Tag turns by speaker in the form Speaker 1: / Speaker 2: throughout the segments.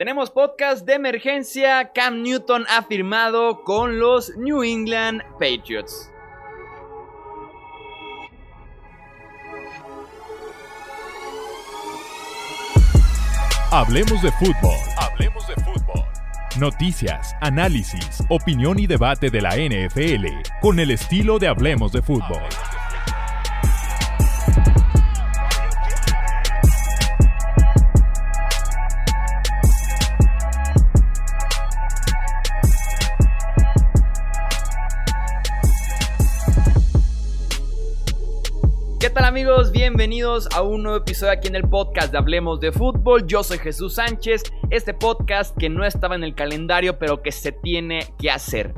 Speaker 1: Tenemos podcast de emergencia. Cam Newton ha firmado con los New England Patriots.
Speaker 2: Hablemos de fútbol. Hablemos de fútbol. Noticias, análisis, opinión y debate de la NFL con el estilo de Hablemos de fútbol.
Speaker 1: Bienvenidos a un nuevo episodio aquí en el podcast de Hablemos de Fútbol. Yo soy Jesús Sánchez, este podcast que no estaba en el calendario pero que se tiene que hacer.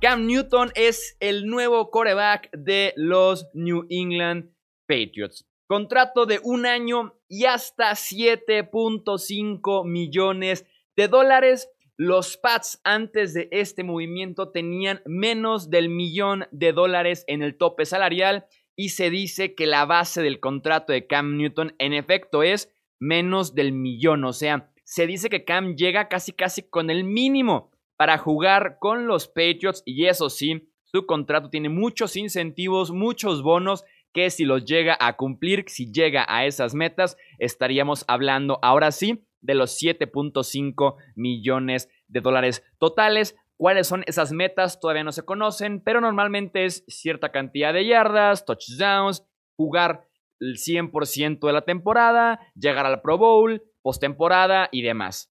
Speaker 1: Cam Newton es el nuevo coreback de los New England Patriots. Contrato de un año y hasta 7.5 millones de dólares. Los Pats antes de este movimiento tenían menos del millón de dólares en el tope salarial y se dice que la base del contrato de Cam Newton en efecto es menos del millón, o sea, se dice que Cam llega casi casi con el mínimo para jugar con los Patriots y eso sí, su contrato tiene muchos incentivos, muchos bonos que si los llega a cumplir, si llega a esas metas, estaríamos hablando ahora sí de los 7.5 millones de dólares totales. ¿Cuáles son esas metas? Todavía no se conocen, pero normalmente es cierta cantidad de yardas, touchdowns, jugar el 100% de la temporada, llegar al Pro Bowl, postemporada y demás.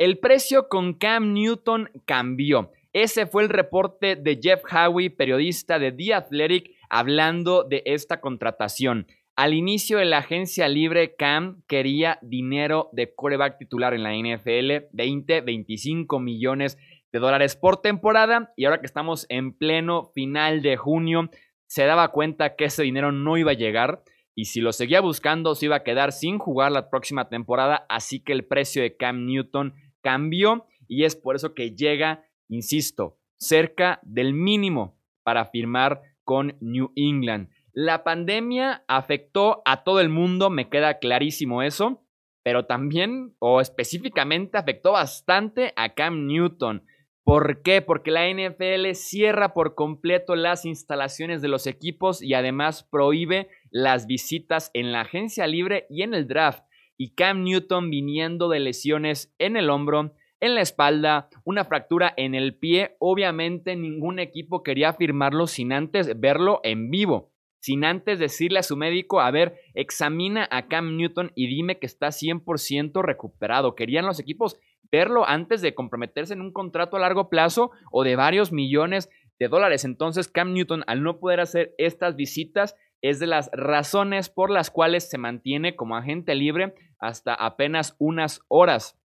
Speaker 1: El precio con Cam Newton cambió. Ese fue el reporte de Jeff Howie, periodista de The Athletic, hablando de esta contratación. Al inicio de la agencia libre, Cam quería dinero de coreback titular en la NFL, 20, 25 millones de dólares por temporada y ahora que estamos en pleno final de junio, se daba cuenta que ese dinero no iba a llegar y si lo seguía buscando se iba a quedar sin jugar la próxima temporada, así que el precio de Cam Newton cambió y es por eso que llega, insisto, cerca del mínimo para firmar con New England. La pandemia afectó a todo el mundo, me queda clarísimo eso, pero también o específicamente afectó bastante a Cam Newton. ¿Por qué? Porque la NFL cierra por completo las instalaciones de los equipos y además prohíbe las visitas en la agencia libre y en el draft. Y Cam Newton viniendo de lesiones en el hombro, en la espalda, una fractura en el pie, obviamente ningún equipo quería firmarlo sin antes verlo en vivo, sin antes decirle a su médico, a ver, examina a Cam Newton y dime que está 100% recuperado. Querían los equipos verlo antes de comprometerse en un contrato a largo plazo o de varios millones de dólares. Entonces Cam Newton, al no poder hacer estas visitas, es de las razones por las cuales se mantiene como agente libre hasta apenas unas horas.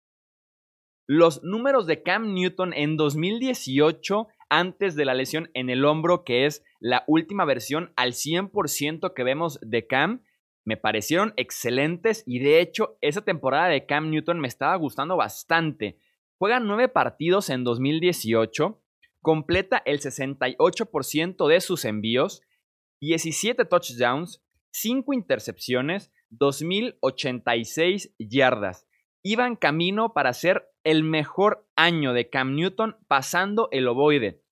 Speaker 1: Los números de Cam Newton en 2018, antes de la lesión en el hombro, que es la última versión al 100% que vemos de Cam, me parecieron excelentes y de hecho esa temporada de Cam Newton me estaba gustando bastante. Juega nueve partidos en 2018, completa el 68% de sus envíos, 17 touchdowns, 5 intercepciones, 2086 yardas. Iba en camino para ser el mejor año de Cam Newton pasando el ovoide.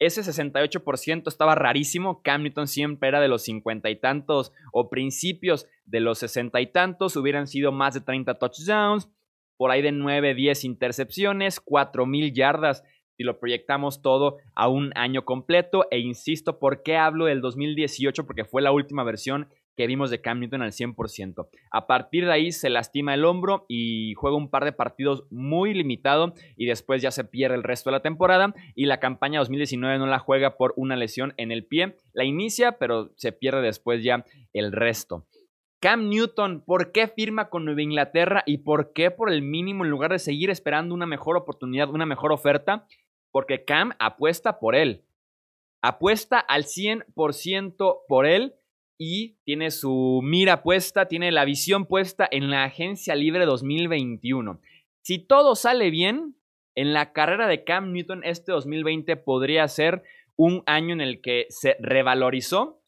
Speaker 1: Ese 68% estaba rarísimo. Cam Newton siempre era de los cincuenta y tantos o principios de los sesenta y tantos. Hubieran sido más de 30 touchdowns, por ahí de 9, 10 intercepciones, 4000 yardas. Si lo proyectamos todo a un año completo. E insisto, ¿por qué hablo del 2018? Porque fue la última versión que vimos de Cam Newton al 100%. A partir de ahí se lastima el hombro y juega un par de partidos muy limitado y después ya se pierde el resto de la temporada y la campaña 2019 no la juega por una lesión en el pie. La inicia, pero se pierde después ya el resto. Cam Newton, ¿por qué firma con Nueva Inglaterra y por qué por el mínimo en lugar de seguir esperando una mejor oportunidad, una mejor oferta? Porque Cam apuesta por él. Apuesta al 100% por él y tiene su mira puesta, tiene la visión puesta en la Agencia Libre 2021. Si todo sale bien, en la carrera de Cam Newton este 2020 podría ser un año en el que se revalorizó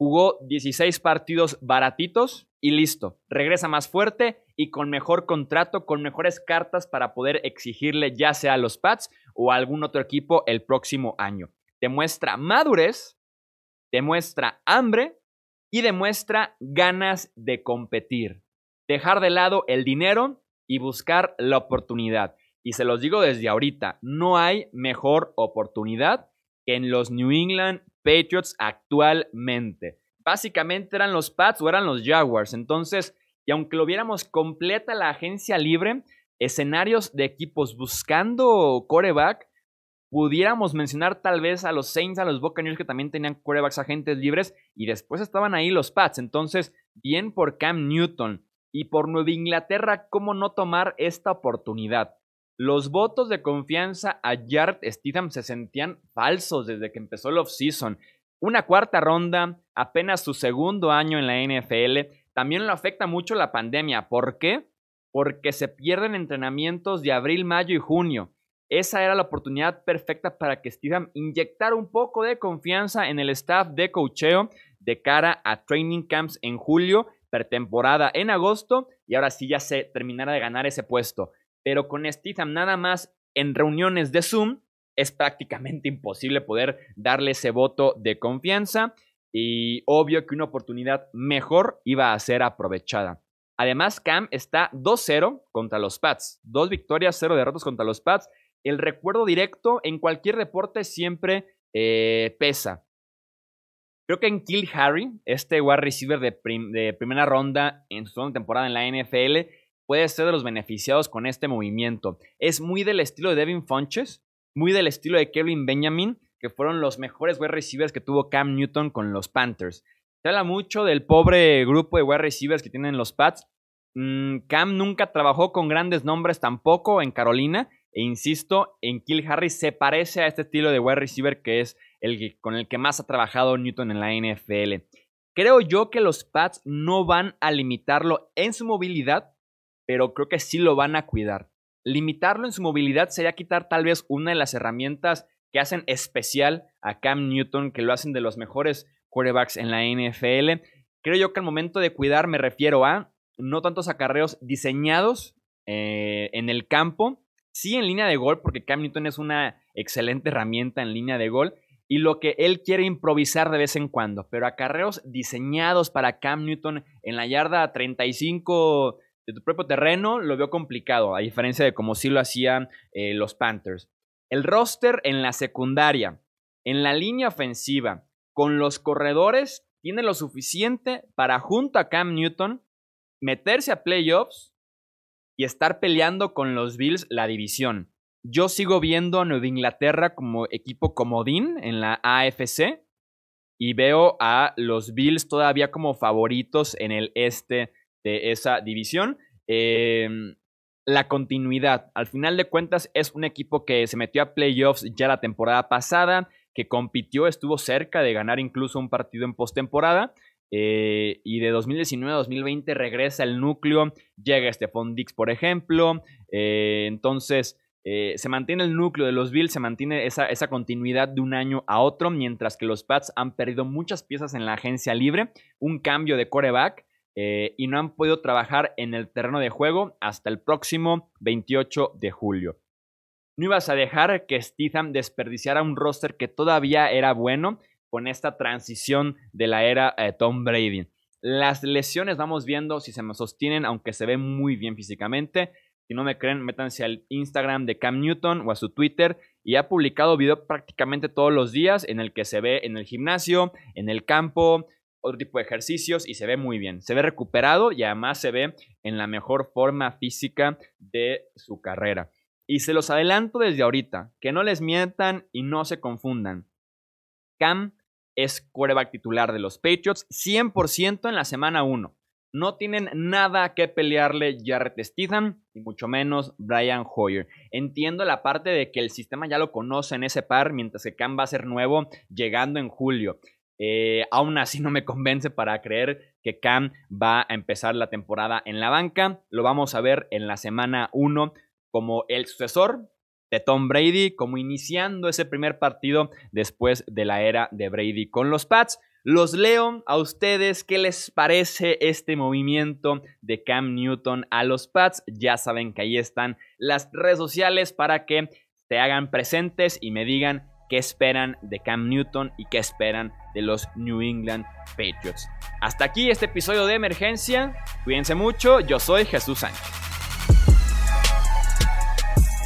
Speaker 1: Jugó 16 partidos baratitos y listo. Regresa más fuerte y con mejor contrato, con mejores cartas para poder exigirle ya sea a los Pats o a algún otro equipo el próximo año. Demuestra madurez, demuestra hambre y demuestra ganas de competir. Dejar de lado el dinero y buscar la oportunidad. Y se los digo desde ahorita, no hay mejor oportunidad que en los New England Patriots actualmente. Básicamente eran los Pats o eran los Jaguars. Entonces, y aunque lo viéramos completa la agencia libre, escenarios de equipos buscando coreback, pudiéramos mencionar tal vez a los Saints, a los Buccaneers que también tenían corebacks agentes libres y después estaban ahí los Pats. Entonces, bien por Cam Newton y por Nueva Inglaterra, ¿cómo no tomar esta oportunidad? Los votos de confianza a Jared Stidham se sentían falsos desde que empezó el offseason. Una cuarta ronda, apenas su segundo año en la NFL, también lo afecta mucho la pandemia. ¿Por qué? Porque se pierden entrenamientos de abril, mayo y junio. Esa era la oportunidad perfecta para que Stidham inyectara un poco de confianza en el staff de cocheo de cara a training camps en julio, pretemporada en agosto y ahora sí ya se terminara de ganar ese puesto pero con Stitham nada más en reuniones de Zoom es prácticamente imposible poder darle ese voto de confianza y obvio que una oportunidad mejor iba a ser aprovechada. Además, Cam está 2-0 contra los Pats. Dos victorias, cero derrotas contra los Pats. El recuerdo directo en cualquier deporte siempre eh, pesa. Creo que en Kill Harry, este wide receiver de, de primera ronda en su segunda temporada en la NFL, puede ser de los beneficiados con este movimiento. Es muy del estilo de Devin Funches, muy del estilo de Kevin Benjamin, que fueron los mejores wide receivers que tuvo Cam Newton con los Panthers. Se habla mucho del pobre grupo de wide receivers que tienen los Pats. Mm, Cam nunca trabajó con grandes nombres tampoco en Carolina. E insisto, en Kill Harris se parece a este estilo de wide receiver que es el con el que más ha trabajado Newton en la NFL. Creo yo que los Pats no van a limitarlo en su movilidad, pero creo que sí lo van a cuidar. Limitarlo en su movilidad sería quitar tal vez una de las herramientas que hacen especial a Cam Newton, que lo hacen de los mejores quarterbacks en la NFL. Creo yo que al momento de cuidar me refiero a no tantos acarreos diseñados eh, en el campo, sí en línea de gol, porque Cam Newton es una excelente herramienta en línea de gol, y lo que él quiere improvisar de vez en cuando, pero acarreos diseñados para Cam Newton en la yarda 35 de tu propio terreno, lo veo complicado, a diferencia de como sí lo hacían eh, los Panthers. El roster en la secundaria, en la línea ofensiva, con los corredores, tiene lo suficiente para, junto a Cam Newton, meterse a playoffs y estar peleando con los Bills la división. Yo sigo viendo a Nueva Inglaterra como equipo comodín en la AFC y veo a los Bills todavía como favoritos en el este de esa división. Em, la continuidad. Al final de cuentas, es un equipo que se metió a playoffs ya la temporada pasada, que compitió, estuvo cerca de ganar incluso un partido en postemporada. Eh, y de 2019 a 2020 regresa el núcleo, llega Stephon Dix, por ejemplo. Eh, entonces, eh, se mantiene el núcleo de los Bills, se mantiene esa, continuidad de un año a otro, mientras que los Pats han perdido muchas piezas en la agencia libre, un cambio de coreback y no han podido trabajar en el terreno de juego hasta el próximo 28 de julio. No ibas a dejar que Stetham desperdiciara un roster que todavía era bueno con esta transición de la era eh, Tom Brady. Las lesiones vamos viendo si se me sostienen, aunque se ve muy bien físicamente. Si no me creen, métanse al Instagram de Cam Newton o a su Twitter y ha publicado video prácticamente todos los días en el que se ve en el gimnasio, en el campo, otro tipo de ejercicios y se ve muy bien. Se ve recuperado y además se ve en la mejor forma física de su carrera. Y se los adelanto desde ahorita, que no les mientan y no se confundan. Cam es quarterback titular de los Patriots 100% en la semana 1. No tienen nada que pelearle Jarrett Stidham y mucho menos Brian Hoyer. Entiendo la parte de que el sistema ya lo conoce en ese par, mientras que Cam va a ser nuevo llegando en julio. Eh, aún así no me convence para creer que Cam va a empezar la temporada en la banca. Lo vamos a ver en la semana 1 como el sucesor de Tom Brady, como iniciando ese primer partido después de la era de Brady con los Pats. Los leo a ustedes qué les parece este movimiento de Cam Newton a los Pats. Ya saben que ahí están las redes sociales para que se hagan presentes y me digan qué esperan de Cam Newton y qué esperan de los New England Patriots. Hasta aquí este episodio de emergencia. Cuídense mucho, yo soy Jesús Sánchez.